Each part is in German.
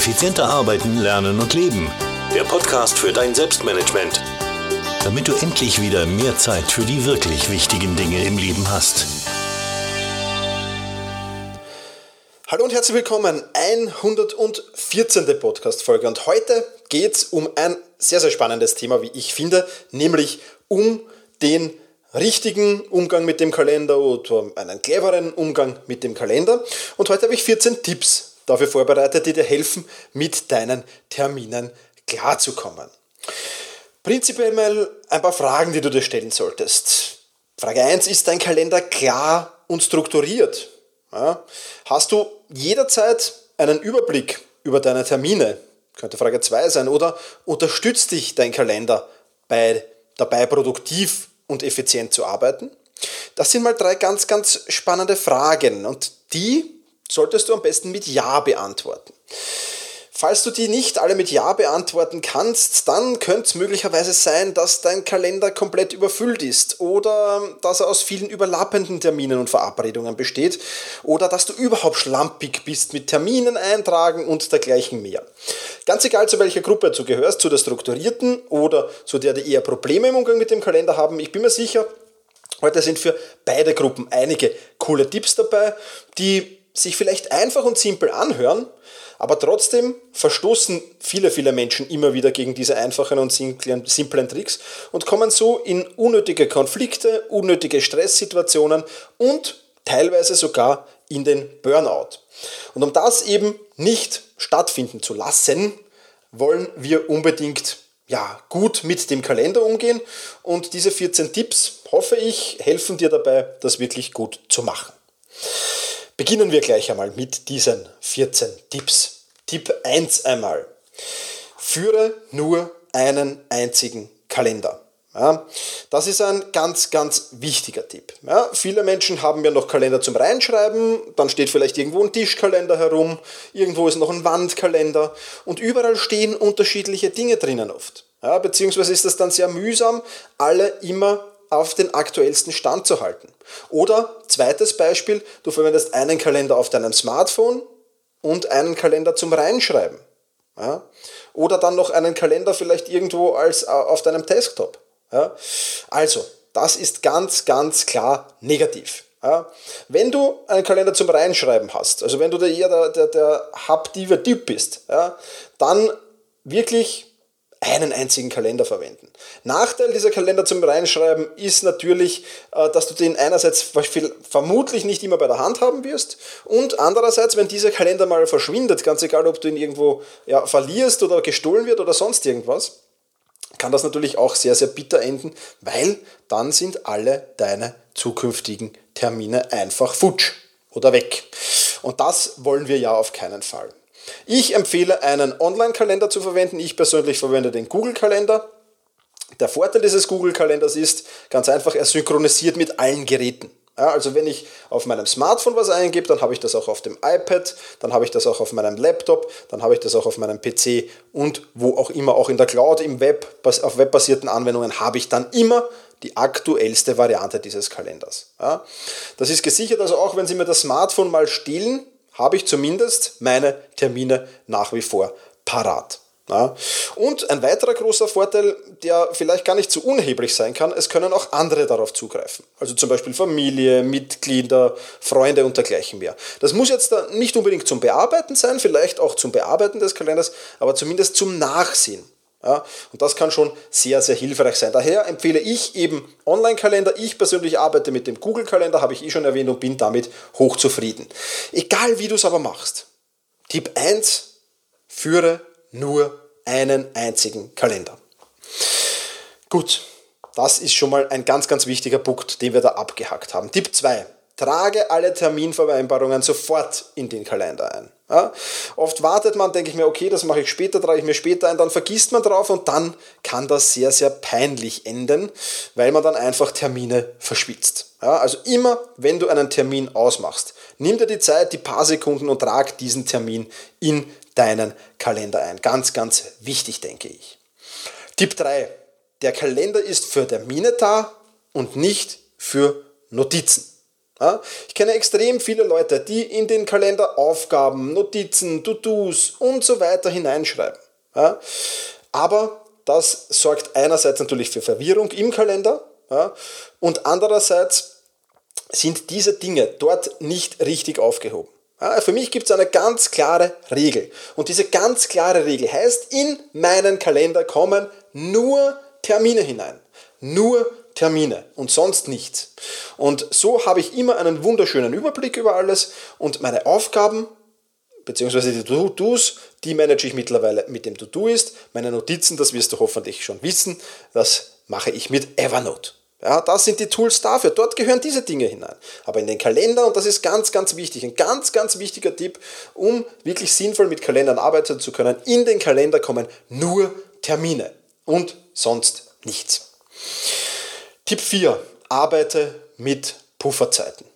Effizienter arbeiten, lernen und leben. Der Podcast für dein Selbstmanagement. Damit du endlich wieder mehr Zeit für die wirklich wichtigen Dinge im Leben hast. Hallo und herzlich willkommen. 114. Podcast-Folge. Und heute geht es um ein sehr, sehr spannendes Thema, wie ich finde, nämlich um den richtigen Umgang mit dem Kalender oder einen cleveren Umgang mit dem Kalender. Und heute habe ich 14 Tipps dafür vorbereitet, die dir helfen, mit deinen Terminen klarzukommen. Prinzipiell mal ein paar Fragen, die du dir stellen solltest. Frage 1, ist dein Kalender klar und strukturiert? Ja? Hast du jederzeit einen Überblick über deine Termine? Könnte Frage 2 sein. Oder unterstützt dich dein Kalender bei, dabei, produktiv und effizient zu arbeiten? Das sind mal drei ganz, ganz spannende Fragen und die solltest du am besten mit Ja beantworten. Falls du die nicht alle mit Ja beantworten kannst, dann könnte es möglicherweise sein, dass dein Kalender komplett überfüllt ist oder dass er aus vielen überlappenden Terminen und Verabredungen besteht oder dass du überhaupt schlampig bist mit Terminen eintragen und dergleichen mehr. Ganz egal, zu welcher Gruppe du gehörst, zu der strukturierten oder zu der, die eher Probleme im Umgang mit dem Kalender haben, ich bin mir sicher, heute sind für beide Gruppen einige coole Tipps dabei, die sich vielleicht einfach und simpel anhören, aber trotzdem verstoßen viele, viele Menschen immer wieder gegen diese einfachen und simplen Tricks und kommen so in unnötige Konflikte, unnötige Stresssituationen und teilweise sogar in den Burnout. Und um das eben nicht stattfinden zu lassen, wollen wir unbedingt ja, gut mit dem Kalender umgehen und diese 14 Tipps, hoffe ich, helfen dir dabei, das wirklich gut zu machen. Beginnen wir gleich einmal mit diesen 14 Tipps. Tipp 1 einmal. Führe nur einen einzigen Kalender. Ja, das ist ein ganz, ganz wichtiger Tipp. Ja, viele Menschen haben ja noch Kalender zum Reinschreiben, dann steht vielleicht irgendwo ein Tischkalender herum, irgendwo ist noch ein Wandkalender und überall stehen unterschiedliche Dinge drinnen oft. Ja, beziehungsweise ist das dann sehr mühsam, alle immer auf den aktuellsten Stand zu halten. Oder zweites Beispiel, du verwendest einen Kalender auf deinem Smartphone und einen Kalender zum Reinschreiben. Ja? Oder dann noch einen Kalender vielleicht irgendwo als äh, auf deinem Desktop. Ja? Also, das ist ganz, ganz klar negativ. Ja? Wenn du einen Kalender zum Reinschreiben hast, also wenn du eher der, der, der haptive Typ bist, ja, dann wirklich einen einzigen Kalender verwenden. Nachteil dieser Kalender zum Reinschreiben ist natürlich, äh, dass du den einerseits vermutlich nicht immer bei der Hand haben wirst und andererseits, wenn dieser Kalender mal verschwindet, ganz egal, ob du ihn irgendwo ja, verlierst oder gestohlen wird oder sonst irgendwas, kann das natürlich auch sehr, sehr bitter enden, weil dann sind alle deine zukünftigen Termine einfach futsch oder weg. Und das wollen wir ja auf keinen Fall. Ich empfehle einen Online-Kalender zu verwenden. Ich persönlich verwende den Google-Kalender. Der Vorteil dieses Google-Kalenders ist ganz einfach, er synchronisiert mit allen Geräten. Ja, also wenn ich auf meinem Smartphone was eingebe, dann habe ich das auch auf dem iPad, dann habe ich das auch auf meinem Laptop, dann habe ich das auch auf meinem PC und wo auch immer, auch in der Cloud, im Web, auf webbasierten Anwendungen habe ich dann immer die aktuellste Variante dieses Kalenders. Ja, das ist gesichert, also auch wenn Sie mir das Smartphone mal stehlen, habe ich zumindest meine Termine nach wie vor parat. Ja. Und ein weiterer großer Vorteil, der vielleicht gar nicht so unerheblich sein kann, es können auch andere darauf zugreifen. Also zum Beispiel Familie, Mitglieder, Freunde und dergleichen mehr. Das muss jetzt nicht unbedingt zum Bearbeiten sein, vielleicht auch zum Bearbeiten des Kalenders, aber zumindest zum Nachsehen. Ja, und das kann schon sehr, sehr hilfreich sein. Daher empfehle ich eben Online-Kalender. Ich persönlich arbeite mit dem Google-Kalender, habe ich eh schon erwähnt und bin damit hochzufrieden. Egal wie du es aber machst. Tipp 1, führe nur einen einzigen Kalender. Gut, das ist schon mal ein ganz, ganz wichtiger Punkt, den wir da abgehackt haben. Tipp 2, trage alle Terminvereinbarungen sofort in den Kalender ein. Ja? Oft wartet man, denke ich mir, okay, das mache ich später, trage ich mir später ein, dann vergisst man drauf und dann kann das sehr, sehr peinlich enden, weil man dann einfach Termine verschwitzt. Ja? Also immer, wenn du einen Termin ausmachst, nimm dir die Zeit, die paar Sekunden und trag diesen Termin in deinen Kalender ein. Ganz, ganz wichtig, denke ich. Tipp 3. Der Kalender ist für Termine da und nicht für Notizen. Ich kenne extrem viele Leute, die in den Kalender Aufgaben, Notizen, To-Dos und so weiter hineinschreiben. Aber das sorgt einerseits natürlich für Verwirrung im Kalender und andererseits sind diese Dinge dort nicht richtig aufgehoben. Für mich gibt es eine ganz klare Regel. Und diese ganz klare Regel heißt, in meinen Kalender kommen nur Termine hinein. Nur Termine und sonst nichts. Und so habe ich immer einen wunderschönen Überblick über alles und meine Aufgaben beziehungsweise die To-Dos, die manage ich mittlerweile mit dem To-Do ist. Meine Notizen, das wirst du hoffentlich schon wissen, das mache ich mit Evernote. Ja, das sind die Tools dafür. Dort gehören diese Dinge hinein. Aber in den Kalender, und das ist ganz, ganz wichtig, ein ganz, ganz wichtiger Tipp, um wirklich sinnvoll mit Kalendern arbeiten zu können, in den Kalender kommen nur Termine und sonst nichts. Tipp 4. Arbeite mit Pufferzeiten.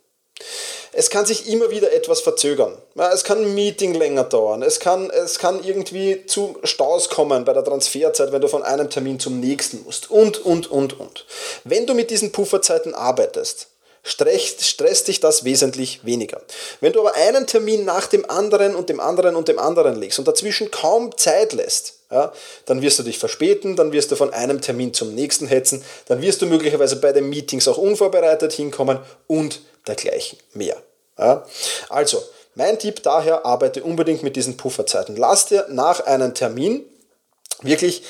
Es kann sich immer wieder etwas verzögern. Es kann ein Meeting länger dauern. Es kann, es kann irgendwie zu Staus kommen bei der Transferzeit, wenn du von einem Termin zum nächsten musst. Und, und, und, und. Wenn du mit diesen Pufferzeiten arbeitest, stresst, stresst dich das wesentlich weniger. Wenn du aber einen Termin nach dem anderen und dem anderen und dem anderen legst und dazwischen kaum Zeit lässt, ja, dann wirst du dich verspäten, dann wirst du von einem Termin zum nächsten hetzen, dann wirst du möglicherweise bei den Meetings auch unvorbereitet hinkommen und dergleichen mehr. Ja. Also, mein Tipp daher, arbeite unbedingt mit diesen Pufferzeiten. Lass dir nach einem Termin wirklich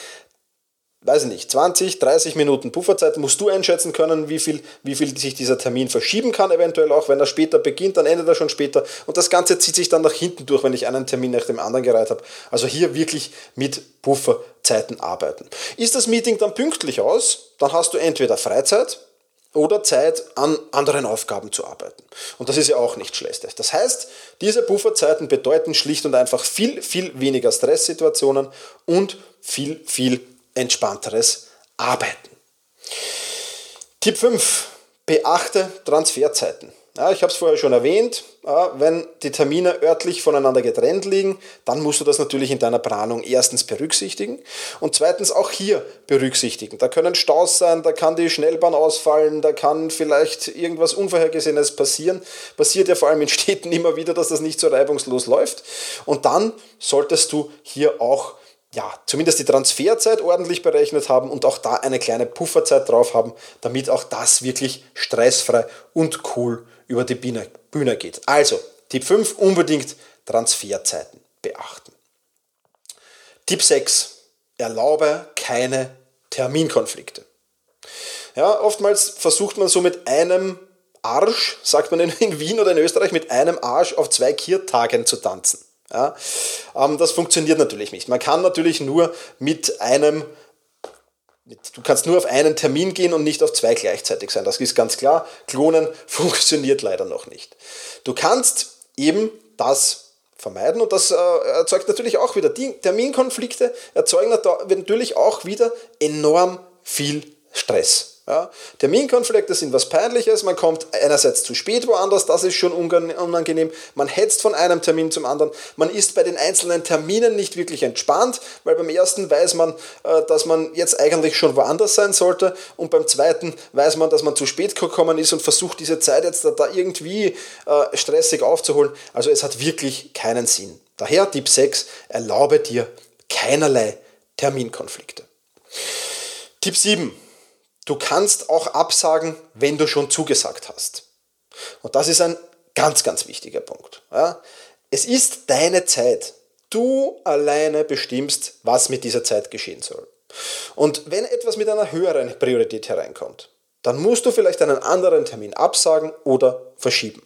weiß ich nicht, 20, 30 Minuten Pufferzeit musst du einschätzen können, wie viel, wie viel sich dieser Termin verschieben kann, eventuell auch. Wenn er später beginnt, dann endet er schon später. Und das Ganze zieht sich dann nach hinten durch, wenn ich einen Termin nach dem anderen gereiht habe. Also hier wirklich mit Pufferzeiten arbeiten. Ist das Meeting dann pünktlich aus, dann hast du entweder Freizeit, oder Zeit an anderen Aufgaben zu arbeiten. Und das ist ja auch nicht schlecht. Das heißt, diese Pufferzeiten bedeuten schlicht und einfach viel, viel weniger Stresssituationen und viel, viel entspannteres Arbeiten. Tipp 5. Beachte Transferzeiten. Ja, ich habe es vorher schon erwähnt, wenn die Termine örtlich voneinander getrennt liegen, dann musst du das natürlich in deiner Planung erstens berücksichtigen und zweitens auch hier berücksichtigen. Da können Staus sein, da kann die Schnellbahn ausfallen, da kann vielleicht irgendwas Unvorhergesehenes passieren. Passiert ja vor allem in Städten immer wieder, dass das nicht so reibungslos läuft. Und dann solltest du hier auch ja, zumindest die Transferzeit ordentlich berechnet haben und auch da eine kleine Pufferzeit drauf haben, damit auch das wirklich stressfrei und cool über die Bühne, geht. Also, Tipp 5, unbedingt Transferzeiten beachten. Tipp 6, erlaube keine Terminkonflikte. Ja, oftmals versucht man so mit einem Arsch, sagt man in Wien oder in Österreich, mit einem Arsch auf zwei Kirtagen zu tanzen. Ja, ähm, das funktioniert natürlich nicht. Man kann natürlich nur mit einem, du kannst nur auf einen Termin gehen und nicht auf zwei gleichzeitig sein. Das ist ganz klar. Klonen funktioniert leider noch nicht. Du kannst eben das vermeiden und das äh, erzeugt natürlich auch wieder die Terminkonflikte, erzeugen natürlich auch wieder enorm viel Stress. Ja, Terminkonflikte sind was Peinliches, man kommt einerseits zu spät woanders, das ist schon unangenehm, man hetzt von einem Termin zum anderen, man ist bei den einzelnen Terminen nicht wirklich entspannt, weil beim ersten weiß man, äh, dass man jetzt eigentlich schon woanders sein sollte und beim zweiten weiß man, dass man zu spät gekommen ist und versucht diese Zeit jetzt da irgendwie äh, stressig aufzuholen. Also es hat wirklich keinen Sinn. Daher Tipp 6, erlaube dir keinerlei Terminkonflikte. Tipp 7 Du kannst auch absagen, wenn du schon zugesagt hast. Und das ist ein ganz, ganz wichtiger Punkt. Ja? Es ist deine Zeit. Du alleine bestimmst, was mit dieser Zeit geschehen soll. Und wenn etwas mit einer höheren Priorität hereinkommt, dann musst du vielleicht einen anderen Termin absagen oder verschieben.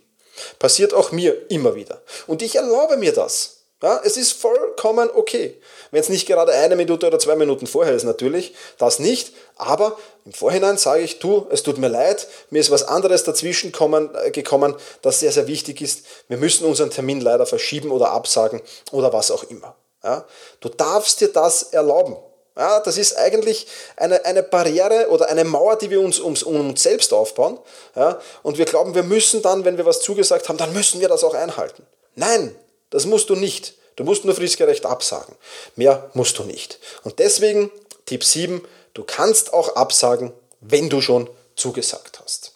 Passiert auch mir immer wieder. Und ich erlaube mir das. Ja, es ist vollkommen okay. Wenn es nicht gerade eine Minute oder zwei Minuten vorher ist, natürlich, das nicht. Aber im Vorhinein sage ich, du, es tut mir leid, mir ist was anderes dazwischen kommen, äh, gekommen, das sehr, sehr wichtig ist. Wir müssen unseren Termin leider verschieben oder absagen oder was auch immer. Ja, du darfst dir das erlauben. Ja, das ist eigentlich eine, eine Barriere oder eine Mauer, die wir uns um, um uns selbst aufbauen. Ja, und wir glauben, wir müssen dann, wenn wir was zugesagt haben, dann müssen wir das auch einhalten. Nein, das musst du nicht. Du musst nur fristgerecht absagen. Mehr musst du nicht. Und deswegen Tipp 7, du kannst auch absagen, wenn du schon zugesagt hast.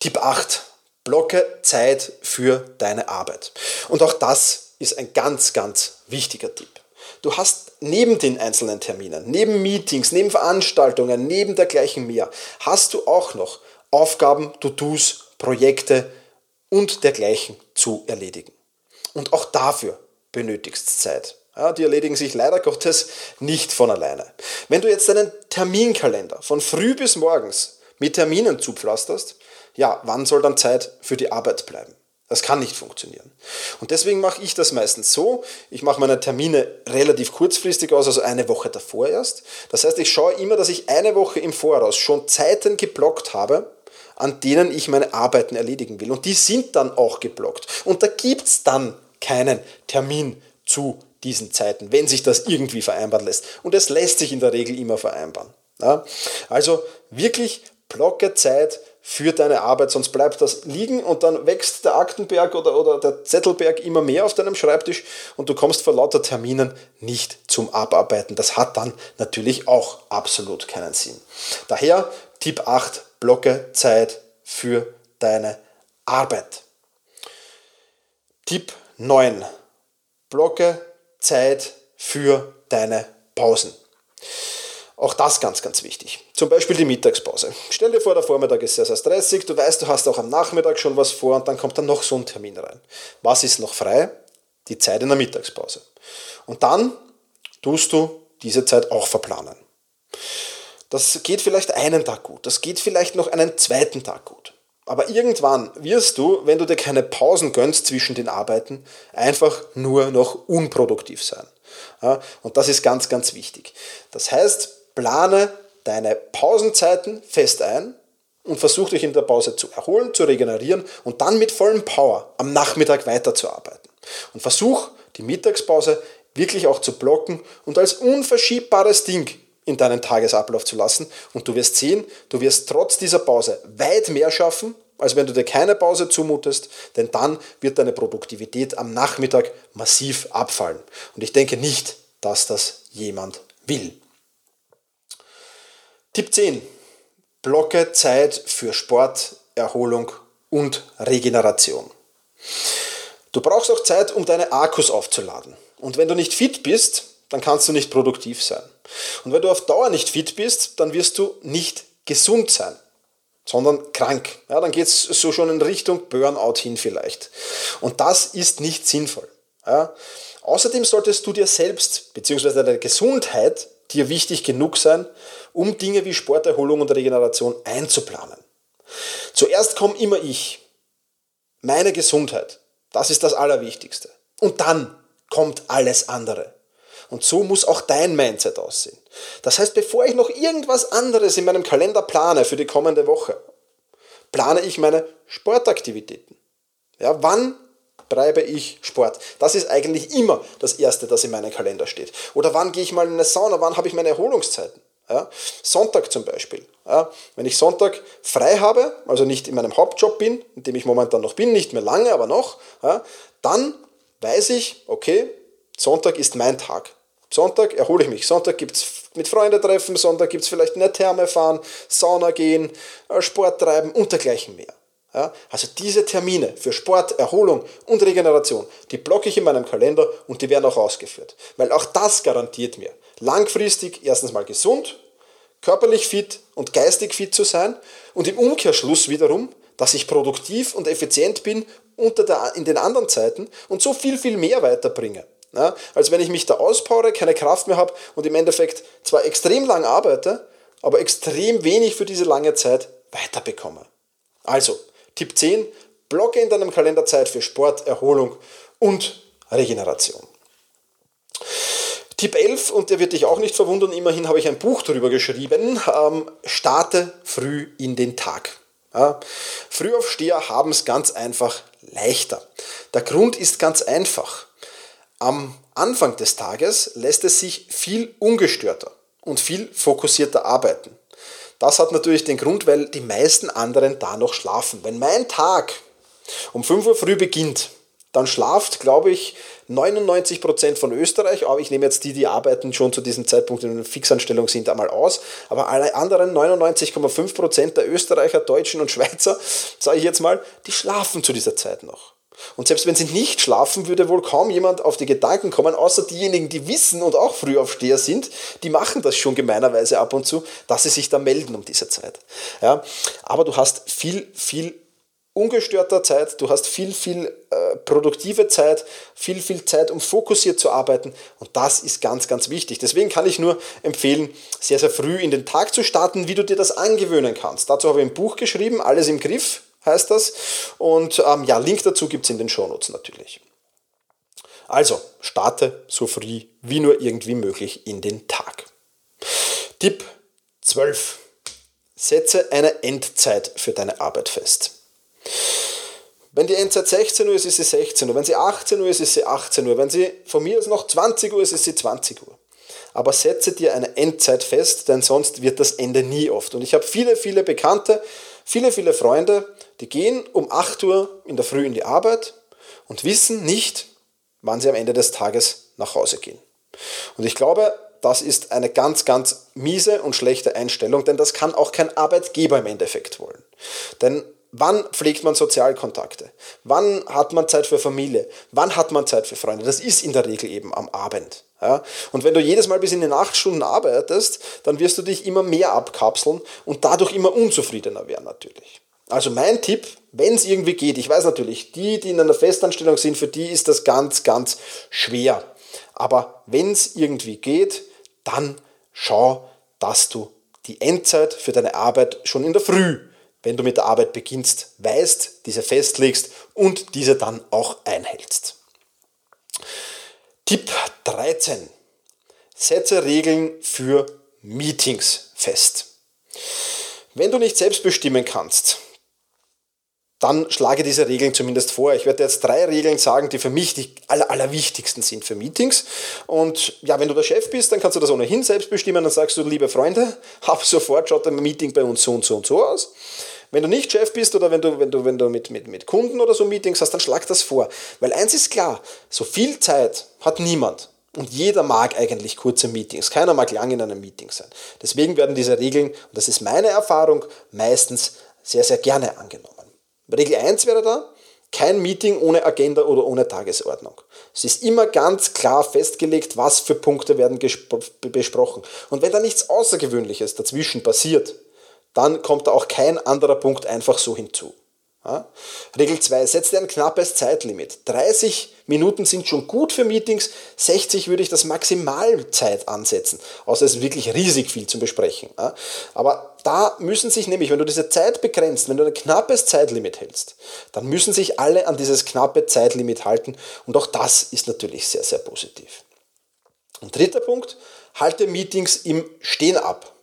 Tipp 8. Blocke Zeit für deine Arbeit. Und auch das ist ein ganz, ganz wichtiger Tipp. Du hast neben den einzelnen Terminen, neben Meetings, neben Veranstaltungen, neben dergleichen mehr, hast du auch noch Aufgaben, To-Dos, Projekte und dergleichen zu erledigen. Und auch dafür benötigst Zeit. Ja, die erledigen sich leider Gottes nicht von alleine. Wenn du jetzt deinen Terminkalender von früh bis morgens mit Terminen zupflasterst, ja, wann soll dann Zeit für die Arbeit bleiben? Das kann nicht funktionieren. Und deswegen mache ich das meistens so, ich mache meine Termine relativ kurzfristig aus, also eine Woche davor erst. Das heißt, ich schaue immer, dass ich eine Woche im Voraus schon Zeiten geblockt habe, an denen ich meine Arbeiten erledigen will. Und die sind dann auch geblockt. Und da gibt es dann keinen Termin zu diesen Zeiten, wenn sich das irgendwie vereinbaren lässt. Und es lässt sich in der Regel immer vereinbaren. Ja? Also wirklich blocke Zeit für deine Arbeit, sonst bleibt das liegen und dann wächst der Aktenberg oder, oder der Zettelberg immer mehr auf deinem Schreibtisch und du kommst vor lauter Terminen nicht zum Abarbeiten. Das hat dann natürlich auch absolut keinen Sinn. Daher Tipp 8, blocke Zeit für deine Arbeit. Tipp 9, blocke Zeit für deine Pausen. Auch das ganz, ganz wichtig. Zum Beispiel die Mittagspause. Stell dir vor, der Vormittag ist sehr, sehr stressig. Du weißt, du hast auch am Nachmittag schon was vor und dann kommt dann noch so ein Termin rein. Was ist noch frei? Die Zeit in der Mittagspause. Und dann tust du diese Zeit auch verplanen. Das geht vielleicht einen Tag gut, das geht vielleicht noch einen zweiten Tag gut. Aber irgendwann wirst du, wenn du dir keine Pausen gönnst zwischen den Arbeiten, einfach nur noch unproduktiv sein. Und das ist ganz, ganz wichtig. Das heißt, plane deine Pausenzeiten fest ein und versuch dich in der Pause zu erholen, zu regenerieren und dann mit vollem Power am Nachmittag weiterzuarbeiten. Und versuch die Mittagspause wirklich auch zu blocken und als unverschiebbares Ding in deinen Tagesablauf zu lassen. Und du wirst sehen, du wirst trotz dieser Pause weit mehr schaffen, als wenn du dir keine Pause zumutest, denn dann wird deine Produktivität am Nachmittag massiv abfallen. Und ich denke nicht, dass das jemand will. Tipp 10. Blocke Zeit für Sport, Erholung und Regeneration. Du brauchst auch Zeit, um deine Akkus aufzuladen. Und wenn du nicht fit bist, dann kannst du nicht produktiv sein. Und wenn du auf Dauer nicht fit bist, dann wirst du nicht gesund sein, sondern krank. Ja, dann geht es so schon in Richtung Burnout hin vielleicht. Und das ist nicht sinnvoll. Ja. Außerdem solltest du dir selbst bzw. deine Gesundheit dir wichtig genug sein, um Dinge wie Sporterholung und Regeneration einzuplanen. Zuerst komme immer ich, meine Gesundheit. Das ist das Allerwichtigste. Und dann kommt alles andere. Und so muss auch dein Mindset aussehen. Das heißt, bevor ich noch irgendwas anderes in meinem Kalender plane für die kommende Woche, plane ich meine Sportaktivitäten. Ja, wann treibe ich Sport? Das ist eigentlich immer das Erste, das in meinem Kalender steht. Oder wann gehe ich mal in eine Sauna? Wann habe ich meine Erholungszeiten? Ja, Sonntag zum Beispiel. Ja, wenn ich Sonntag frei habe, also nicht in meinem Hauptjob bin, in dem ich momentan noch bin, nicht mehr lange, aber noch, ja, dann weiß ich, okay, Sonntag ist mein Tag. Sonntag erhole ich mich. Sonntag gibt es mit Freunden treffen, Sonntag gibt es vielleicht eine Therme fahren, Sauna gehen, äh, Sport treiben und dergleichen mehr. Ja, also diese Termine für Sport, Erholung und Regeneration, die blocke ich in meinem Kalender und die werden auch ausgeführt. Weil auch das garantiert mir, langfristig erstens mal gesund, körperlich fit und geistig fit zu sein und im Umkehrschluss wiederum, dass ich produktiv und effizient bin unter der, in den anderen Zeiten und so viel, viel mehr weiterbringe. Ja, als wenn ich mich da auspowere, keine Kraft mehr habe und im Endeffekt zwar extrem lang arbeite, aber extrem wenig für diese lange Zeit weiterbekomme. Also, Tipp 10, blocke in deinem Kalender Zeit für Sport, Erholung und Regeneration. Tipp 11, und der wird dich auch nicht verwundern, immerhin habe ich ein Buch darüber geschrieben, ähm, starte früh in den Tag. Ja, Frühaufsteher haben es ganz einfach leichter. Der Grund ist ganz einfach. Am Anfang des Tages lässt es sich viel ungestörter und viel fokussierter arbeiten. Das hat natürlich den Grund, weil die meisten anderen da noch schlafen. Wenn mein Tag um 5 Uhr früh beginnt, dann schlaft, glaube ich, 99% von Österreich, aber ich nehme jetzt die, die arbeiten schon zu diesem Zeitpunkt in einer Fixanstellung sind, einmal aus, aber alle anderen 99,5% der Österreicher, Deutschen und Schweizer, sage ich jetzt mal, die schlafen zu dieser Zeit noch. Und selbst wenn sie nicht schlafen, würde wohl kaum jemand auf die Gedanken kommen, außer diejenigen, die wissen und auch Frühaufsteher sind, die machen das schon gemeinerweise ab und zu, dass sie sich da melden um diese Zeit. Ja, aber du hast viel, viel ungestörter Zeit, du hast viel, viel äh, produktive Zeit, viel, viel Zeit, um fokussiert zu arbeiten und das ist ganz, ganz wichtig. Deswegen kann ich nur empfehlen, sehr, sehr früh in den Tag zu starten, wie du dir das angewöhnen kannst. Dazu habe ich ein Buch geschrieben, Alles im Griff heißt das und ähm, ja, Link dazu gibt es in den Shownotes natürlich. Also, starte so früh wie nur irgendwie möglich in den Tag. Tipp 12. Setze eine Endzeit für deine Arbeit fest. Wenn die Endzeit 16 Uhr ist, ist sie 16 Uhr. Wenn sie 18 Uhr ist, ist sie 18 Uhr. Wenn sie von mir aus noch 20 Uhr ist, ist sie 20 Uhr. Aber setze dir eine Endzeit fest, denn sonst wird das Ende nie oft. Und ich habe viele, viele Bekannte, viele, viele Freunde, die gehen um 8 Uhr in der Früh in die Arbeit und wissen nicht, wann sie am Ende des Tages nach Hause gehen. Und ich glaube, das ist eine ganz, ganz miese und schlechte Einstellung, denn das kann auch kein Arbeitgeber im Endeffekt wollen. Denn Wann pflegt man Sozialkontakte? Wann hat man Zeit für Familie? Wann hat man Zeit für Freunde? Das ist in der Regel eben am Abend. Ja? Und wenn du jedes Mal bis in den acht Stunden arbeitest, dann wirst du dich immer mehr abkapseln und dadurch immer unzufriedener werden natürlich. Also mein Tipp, wenn es irgendwie geht, ich weiß natürlich, die, die in einer Festanstellung sind, für die ist das ganz, ganz schwer. Aber wenn es irgendwie geht, dann schau, dass du die Endzeit für deine Arbeit schon in der Früh wenn du mit der Arbeit beginnst, weißt, diese festlegst und diese dann auch einhältst. Tipp 13. Setze Regeln für Meetings fest. Wenn du nicht selbst bestimmen kannst, dann schlage diese Regeln zumindest vor. Ich werde jetzt drei Regeln sagen, die für mich die aller, allerwichtigsten sind für Meetings. Und ja, wenn du der Chef bist, dann kannst du das ohnehin selbst bestimmen. Dann sagst du, liebe Freunde, ab sofort schaut ein Meeting bei uns so und so und so aus. Wenn du nicht Chef bist oder wenn du, wenn du, wenn du mit, mit, mit Kunden oder so Meetings hast, dann schlag das vor. Weil eins ist klar, so viel Zeit hat niemand. Und jeder mag eigentlich kurze Meetings. Keiner mag lang in einem Meeting sein. Deswegen werden diese Regeln, und das ist meine Erfahrung, meistens sehr, sehr gerne angenommen. Regel 1 wäre da, kein Meeting ohne Agenda oder ohne Tagesordnung. Es ist immer ganz klar festgelegt, was für Punkte werden besprochen. Und wenn da nichts Außergewöhnliches dazwischen passiert, dann kommt da auch kein anderer Punkt einfach so hinzu. Ja? Regel 2, setzt ein knappes Zeitlimit. 30 Minuten sind schon gut für Meetings, 60 würde ich das Maximalzeit ansetzen, außer es ist wirklich riesig viel zu besprechen. Aber da müssen sich nämlich, wenn du diese Zeit begrenzt, wenn du ein knappes Zeitlimit hältst, dann müssen sich alle an dieses knappe Zeitlimit halten und auch das ist natürlich sehr, sehr positiv. Und dritter Punkt, halte Meetings im Stehen ab.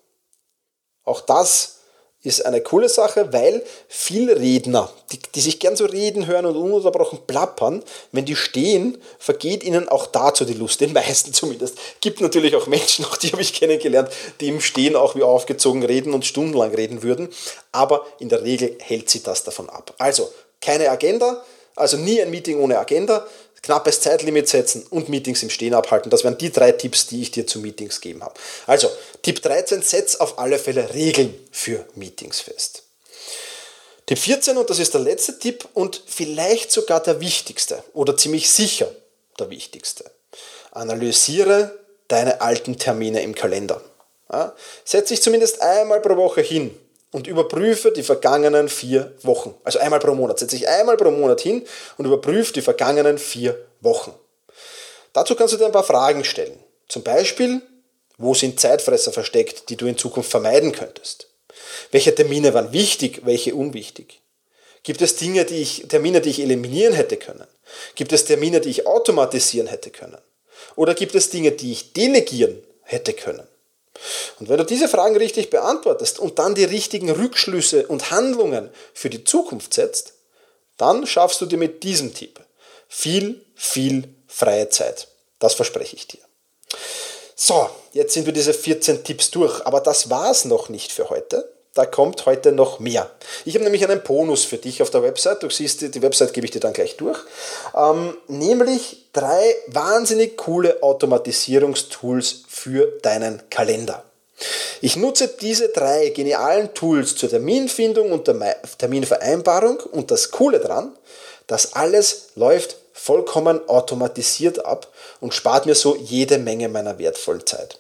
Auch das ist eine coole Sache, weil viele Redner, die, die, sich gern so reden hören und ununterbrochen plappern, wenn die stehen, vergeht ihnen auch dazu die Lust, den meisten zumindest. Gibt natürlich auch Menschen, auch die habe ich kennengelernt, die im Stehen auch wie aufgezogen reden und stundenlang reden würden, aber in der Regel hält sie das davon ab. Also keine Agenda, also nie ein Meeting ohne Agenda, knappes Zeitlimit setzen und Meetings im Stehen abhalten. Das wären die drei Tipps, die ich dir zu Meetings gegeben habe. Also, Tipp 13, setz auf alle Fälle Regeln für Meetings fest. Tipp 14, und das ist der letzte Tipp und vielleicht sogar der wichtigste oder ziemlich sicher der wichtigste. Analysiere deine alten Termine im Kalender. Ja, setz dich zumindest einmal pro Woche hin und überprüfe die vergangenen vier Wochen. Also einmal pro Monat. Setze ich einmal pro Monat hin und überprüfe die vergangenen vier Wochen. Dazu kannst du dir ein paar Fragen stellen. Zum Beispiel, wo sind Zeitfresser versteckt, die du in Zukunft vermeiden könntest? Welche Termine waren wichtig, welche unwichtig? Gibt es Dinge, die ich, Termine, die ich eliminieren hätte können? Gibt es Termine, die ich automatisieren hätte können? Oder gibt es Dinge, die ich delegieren hätte können? Und wenn du diese Fragen richtig beantwortest und dann die richtigen Rückschlüsse und Handlungen für die Zukunft setzt, dann schaffst du dir mit diesem Tipp viel, viel freie Zeit. Das verspreche ich dir. So, jetzt sind wir diese 14 Tipps durch, aber das war es noch nicht für heute, da kommt heute noch mehr. Ich habe nämlich einen Bonus für dich auf der Website. Du siehst, die Website gebe ich dir dann gleich durch. Ähm, nämlich drei wahnsinnig coole Automatisierungstools für deinen Kalender. Ich nutze diese drei genialen Tools zur Terminfindung und der Terminvereinbarung und das Coole daran, das alles läuft vollkommen automatisiert ab und spart mir so jede Menge meiner wertvollen Zeit.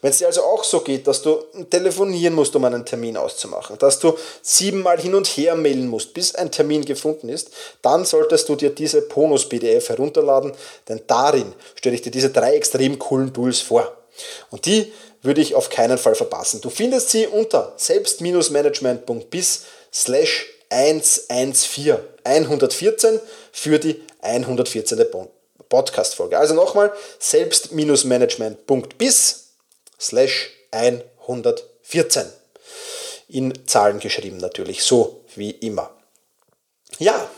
Wenn es dir also auch so geht, dass du telefonieren musst, um einen Termin auszumachen, dass du siebenmal hin und her mailen musst, bis ein Termin gefunden ist, dann solltest du dir diese Bonus-PDF herunterladen, denn darin stelle ich dir diese drei extrem coolen Tools vor. Und die würde ich auf keinen Fall verpassen. Du findest sie unter selbst-management.bis slash 114 114 für die 114. Podcast-Folge. Also nochmal selbst-management.bis slash 114. In Zahlen geschrieben natürlich, so wie immer. Ja,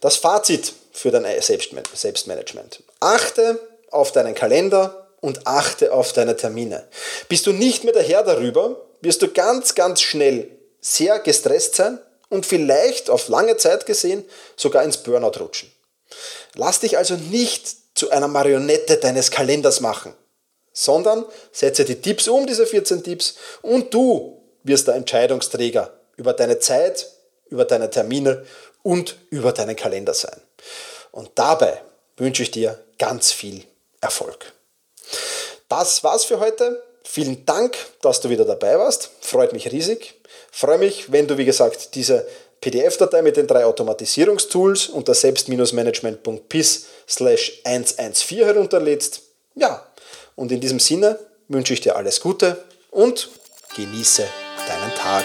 das Fazit für dein Selbstmanagement. Achte auf deinen Kalender und achte auf deine Termine. Bist du nicht mehr der Herr darüber, wirst du ganz, ganz schnell sehr gestresst sein und vielleicht auf lange Zeit gesehen sogar ins Burnout rutschen. Lass dich also nicht zu einer Marionette deines Kalenders machen sondern setze die Tipps um, diese 14 Tipps, und du wirst der Entscheidungsträger über deine Zeit, über deine Termine und über deinen Kalender sein. Und dabei wünsche ich dir ganz viel Erfolg. Das war's für heute. Vielen Dank, dass du wieder dabei warst. Freut mich riesig. Freue mich, wenn du, wie gesagt, diese PDF-Datei mit den drei Automatisierungstools unter selbst-management.pis slash 114 herunterlädst. Ja, und in diesem Sinne wünsche ich dir alles Gute und genieße deinen Tag.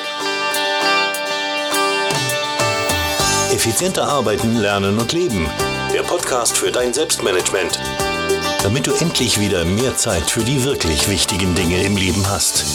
Effizienter arbeiten, lernen und leben. Der Podcast für dein Selbstmanagement. Damit du endlich wieder mehr Zeit für die wirklich wichtigen Dinge im Leben hast.